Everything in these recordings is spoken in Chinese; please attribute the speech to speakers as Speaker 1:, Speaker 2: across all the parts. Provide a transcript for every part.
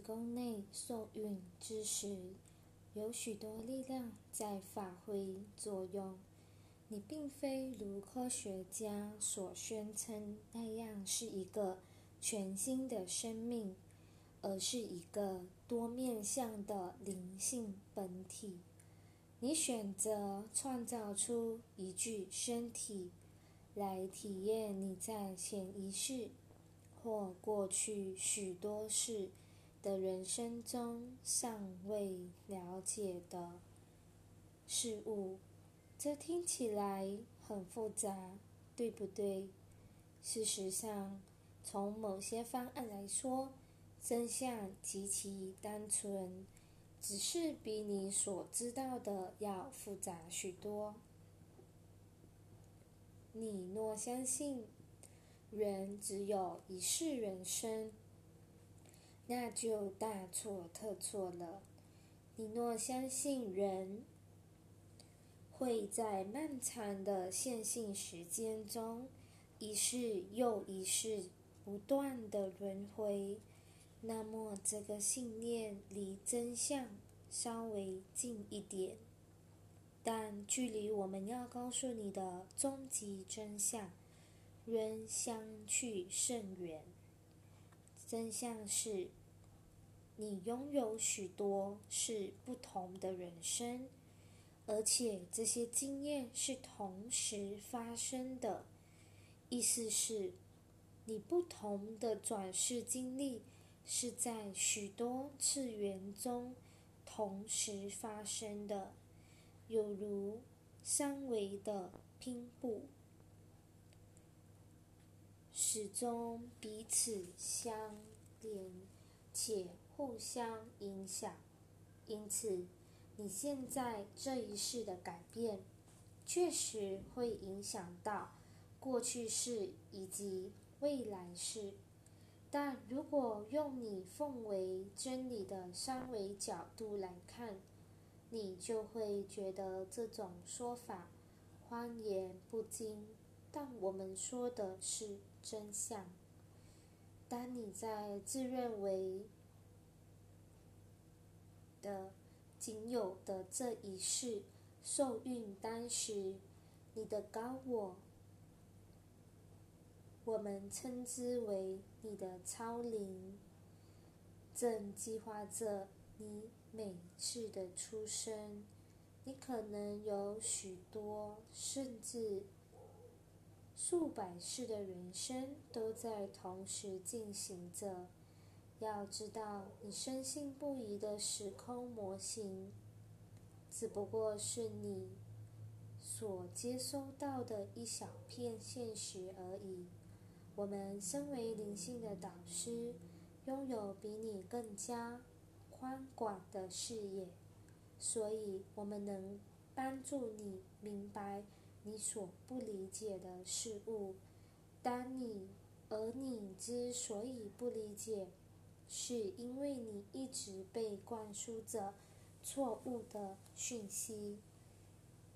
Speaker 1: 子宫内受孕之时，有许多力量在发挥作用。你并非如科学家所宣称那样是一个全新的生命，而是一个多面向的灵性本体。你选择创造出一具身体。来体验你在潜意识或过去许多事的人生中尚未了解的事物。这听起来很复杂，对不对？事实上，从某些方案来说，真相极其单纯，只是比你所知道的要复杂许多。你若相信人只有一世人生，那就大错特错了。你若相信人会在漫长的线性时间中一世又一世不断的轮回，那么这个信念离真相稍微近一点。但距离我们要告诉你的终极真相，仍相去甚远。真相是，你拥有许多是不同的人生，而且这些经验是同时发生的。意思是，你不同的转世经历是在许多次元中同时发生的。有如三维的拼布，始终彼此相连且互相影响。因此，你现在这一世的改变，确实会影响到过去式以及未来式。但如果用你奉为真理的三维角度来看，你就会觉得这种说法荒言不经，但我们说的是真相。当你在自认为的仅有的这一世受孕当时，你的高我，我们称之为你的超灵，正计划着你。每次的出生，你可能有许多甚至数百世的人生都在同时进行着。要知道，你深信不疑的时空模型，只不过是你所接收到的一小片现实而已。我们身为灵性的导师，拥有比你更加。宽广的视野，所以我们能帮助你明白你所不理解的事物。当你而你之所以不理解，是因为你一直被灌输着错误的讯息。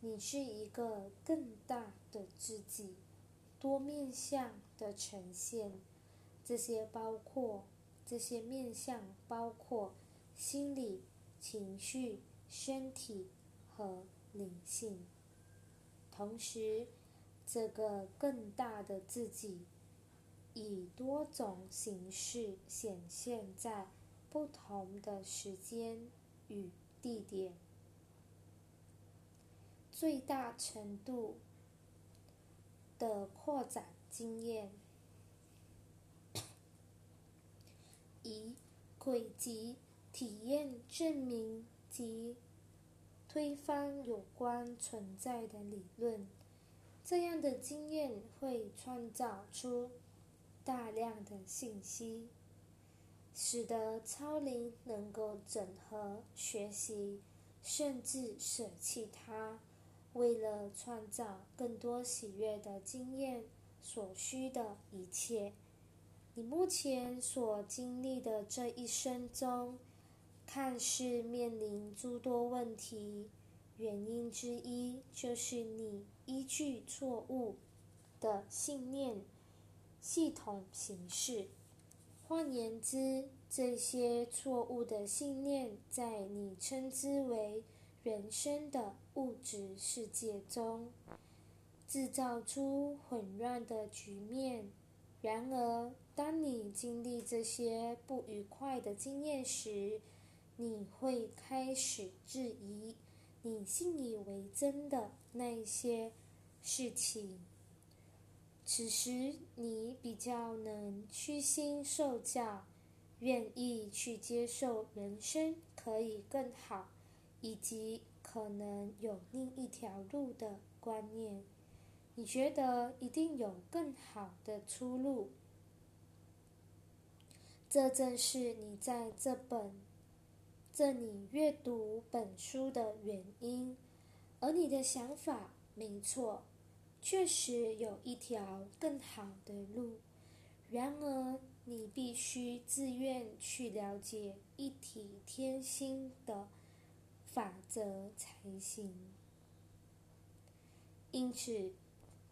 Speaker 1: 你是一个更大的自己，多面向的呈现。这些包括这些面向包括。心理、情绪、身体和灵性，同时，这个更大的自己以多种形式显现在不同的时间与地点，最大程度的扩展经验，以轨迹。体验证明及推翻有关存在的理论，这样的经验会创造出大量的信息，使得超灵能够整合、学习，甚至舍弃它，为了创造更多喜悦的经验所需的一切。你目前所经历的这一生中。看似面临诸多问题，原因之一就是你依据错误的信念系统形式。换言之，这些错误的信念在你称之为人生的物质世界中，制造出混乱的局面。然而，当你经历这些不愉快的经验时，你会开始质疑你信以为真的那些事情。此时，你比较能虚心受教，愿意去接受人生可以更好，以及可能有另一条路的观念。你觉得一定有更好的出路，这正是你在这本这里阅读本书的原因。而你的想法没错，确实有一条更好的路。然而，你必须自愿去了解一体天心的法则才行。因此。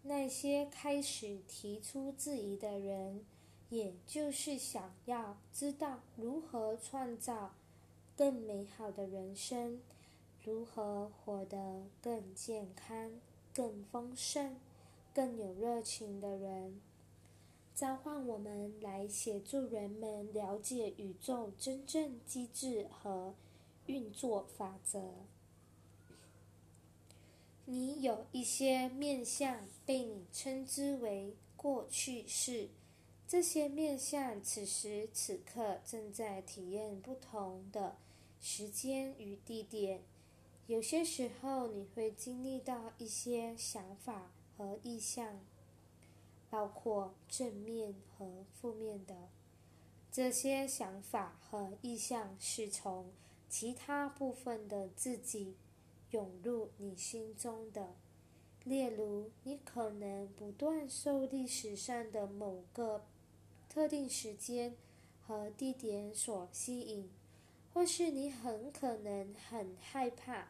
Speaker 1: 那些开始提出质疑的人，也就是想要知道如何创造更美好的人生，如何活得更健康、更丰盛、更有热情的人，召唤我们来协助人们了解宇宙真正机制和运作法则。你有一些面相被你称之为过去式，这些面相此时此刻正在体验不同的时间与地点。有些时候你会经历到一些想法和意向，包括正面和负面的。这些想法和意向是从其他部分的自己。涌入你心中的，例如，你可能不断受历史上的某个特定时间和地点所吸引，或是你很可能很害怕，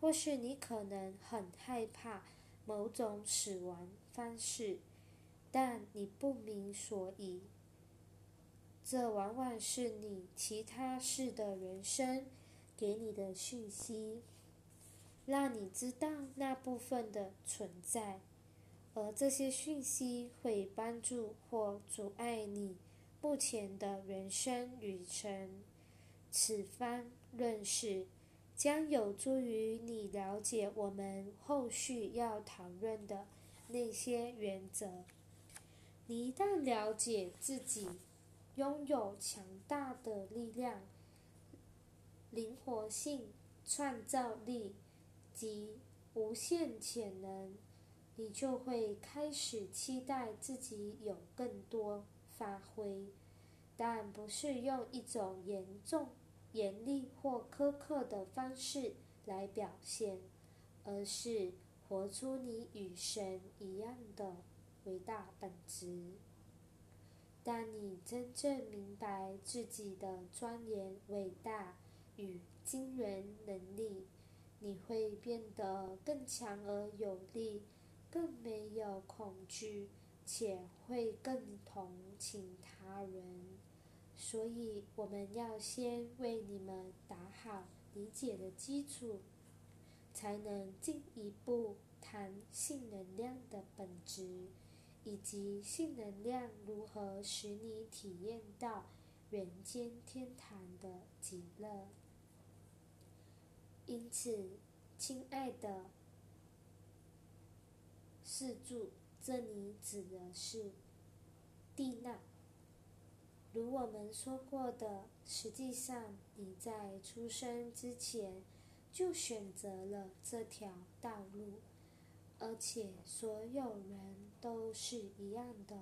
Speaker 1: 或是你可能很害怕某种死亡方式，但你不明所以。这往往是你其他事的人生给你的讯息。让你知道那部分的存在，而这些讯息会帮助或阻碍你目前的人生旅程。此番论事将有助于你了解我们后续要讨论的那些原则。你一旦了解自己拥有强大的力量、灵活性、创造力。及无限潜能，你就会开始期待自己有更多发挥，但不是用一种严重、严厉或苛刻的方式来表现，而是活出你与神一样的伟大本质。当你真正明白自己的庄严、伟大与惊人能力。你会变得更强而有力，更没有恐惧，且会更同情他人。所以，我们要先为你们打好理解的基础，才能进一步谈性能量的本质，以及性能量如何使你体验到人间天堂的极乐。因此，亲爱的四柱，这里指的是蒂娜。如我们说过的，实际上你在出生之前就选择了这条道路，而且所有人都是一样的。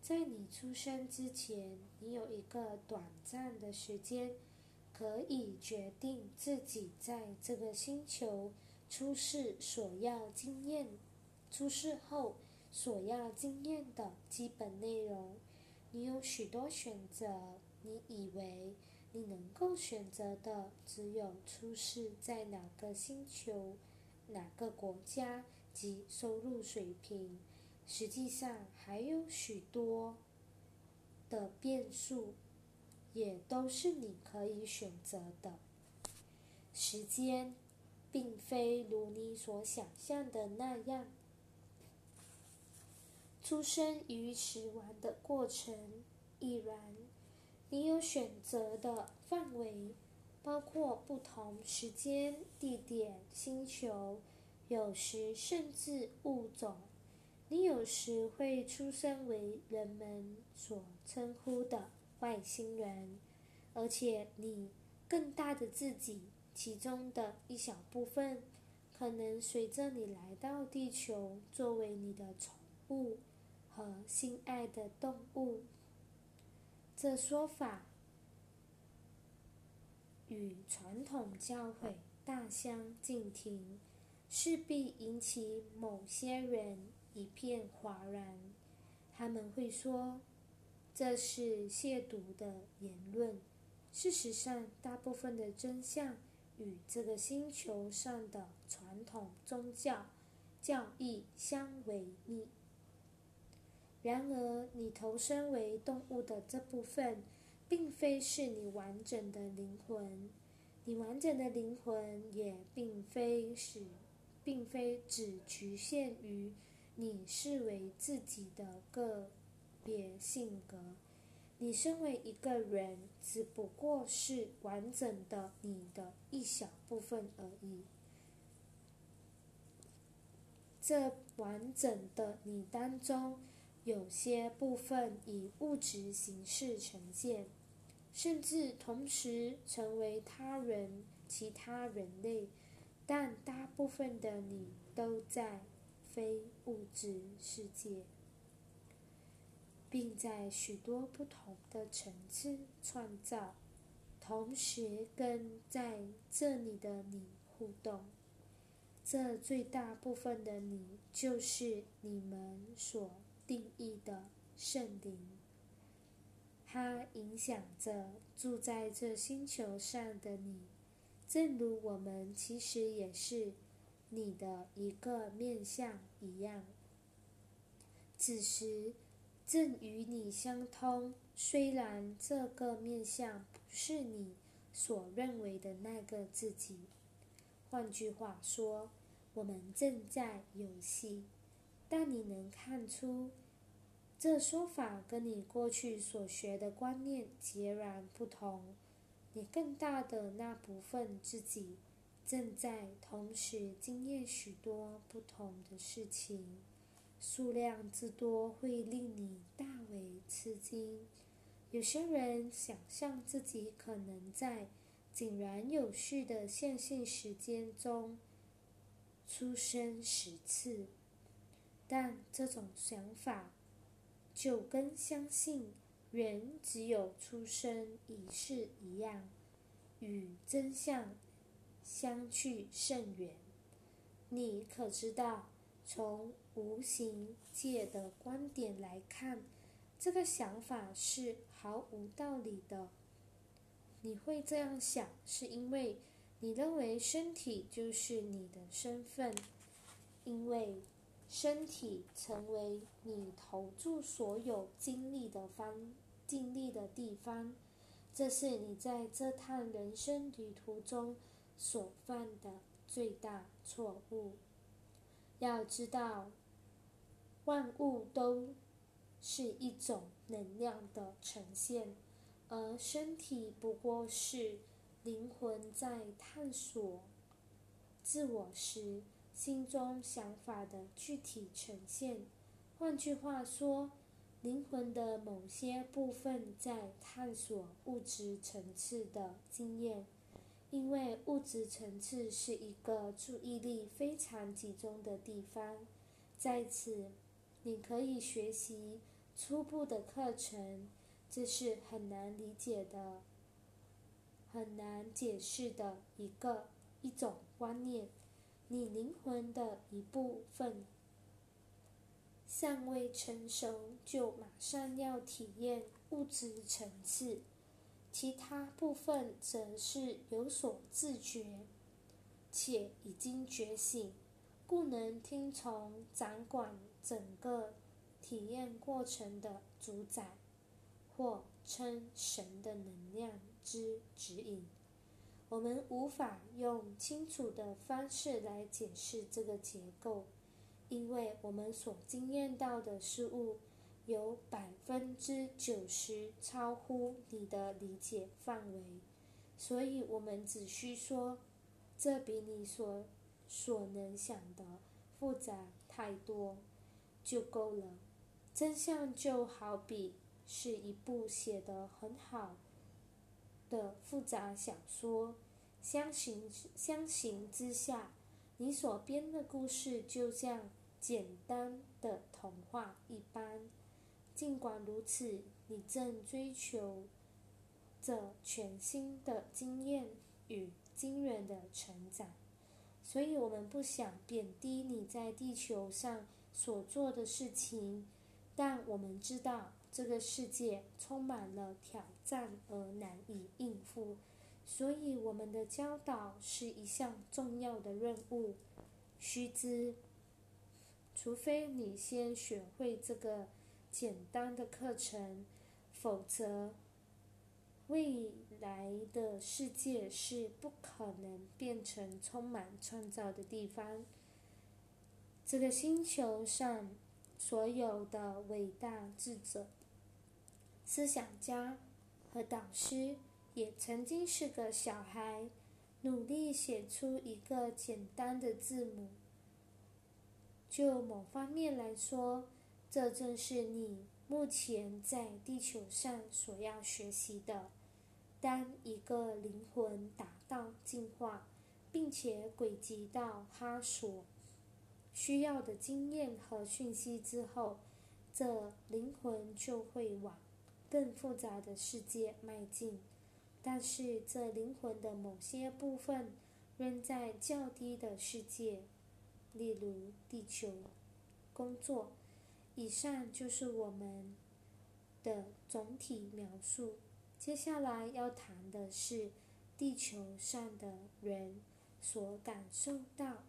Speaker 1: 在你出生之前，你有一个短暂的时间。可以决定自己在这个星球出世所要经验，出世后所要经验的基本内容。你有许多选择，你以为你能够选择的只有出世在哪个星球、哪个国家及收入水平。实际上还有许多的变数，也都是你可以选择的。时间并非如你所想象的那样。出生与死亡的过程亦然。你有选择的范围，包括不同时间、地点、星球，有时甚至物种。你有时会出生为人们所称呼的外星人，而且你更大的自己其中的一小部分，可能随着你来到地球，作为你的宠物。和心爱的动物，这说法与传统教诲大相径庭，势必引起某些人一片哗然。他们会说这是亵渎的言论。事实上，大部分的真相与这个星球上的传统宗教教义相违逆。然而，你投身为动物的这部分，并非是你完整的灵魂。你完整的灵魂也并非是，并非只局限于你视为自己的个别性格。你身为一个人，只不过是完整的你的一小部分而已。这完整的你当中。有些部分以物质形式呈现，甚至同时成为他人、其他人类，但大部分的你都在非物质世界，并在许多不同的层次创造，同时跟在这里的你互动。这最大部分的你，就是你们所。定义的圣灵，它影响着住在这星球上的你，正如我们其实也是你的一个面相一样。此时正与你相通，虽然这个面相不是你所认为的那个自己。换句话说，我们正在游戏。但你能看出，这说法跟你过去所学的观念截然不同。你更大的那部分自己，正在同时经验许多不同的事情，数量之多会令你大为吃惊。有些人想象自己可能在井然有序的线性时间中出生十次。但这种想法，就跟相信人只有出生一世一样，与真相相去甚远。你可知道，从无形界的观点来看，这个想法是毫无道理的。你会这样想，是因为你认为身体就是你的身份，因为。身体成为你投注所有精力的方、精力的地方，这是你在这趟人生旅途中所犯的最大错误。要知道，万物都是一种能量的呈现，而身体不过是灵魂在探索自我时。心中想法的具体呈现，换句话说，灵魂的某些部分在探索物质层次的经验，因为物质层次是一个注意力非常集中的地方。在此，你可以学习初步的课程，这是很难理解的、很难解释的一个一种观念。你灵魂的一部分尚未成熟，就马上要体验物质层次；其他部分则是有所自觉，且已经觉醒，故能听从掌管整个体验过程的主宰，或称神的能量之指引。我们无法用清楚的方式来解释这个结构，因为我们所经验到的事物有百分之九十超乎你的理解范围，所以我们只需说，这比你所所能想的复杂太多，就够了。真相就好比是一部写得很好。的复杂小说，相形相形之下，你所编的故事就像简单的童话一般。尽管如此，你正追求着全新的经验与惊人的成长，所以我们不想贬低你在地球上所做的事情，但我们知道。这个世界充满了挑战而难以应付，所以我们的教导是一项重要的任务。须知，除非你先学会这个简单的课程，否则未来的世界是不可能变成充满创造的地方。这个星球上所有的伟大智者。思想家和导师也曾经是个小孩，努力写出一个简单的字母。就某方面来说，这正是你目前在地球上所要学习的。当一个灵魂达到进化，并且轨迹到他所需要的经验和讯息之后，这灵魂就会往。更复杂的世界迈进，但是这灵魂的某些部分仍在较低的世界，例如地球工作。以上就是我们的总体描述。接下来要谈的是地球上的人所感受到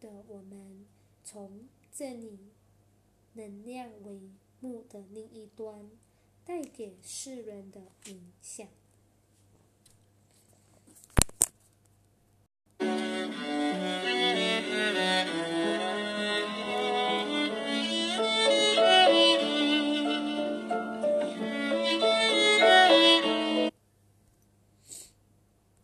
Speaker 1: 的，我们从这里能量帷幕的另一端。带给世人的影响。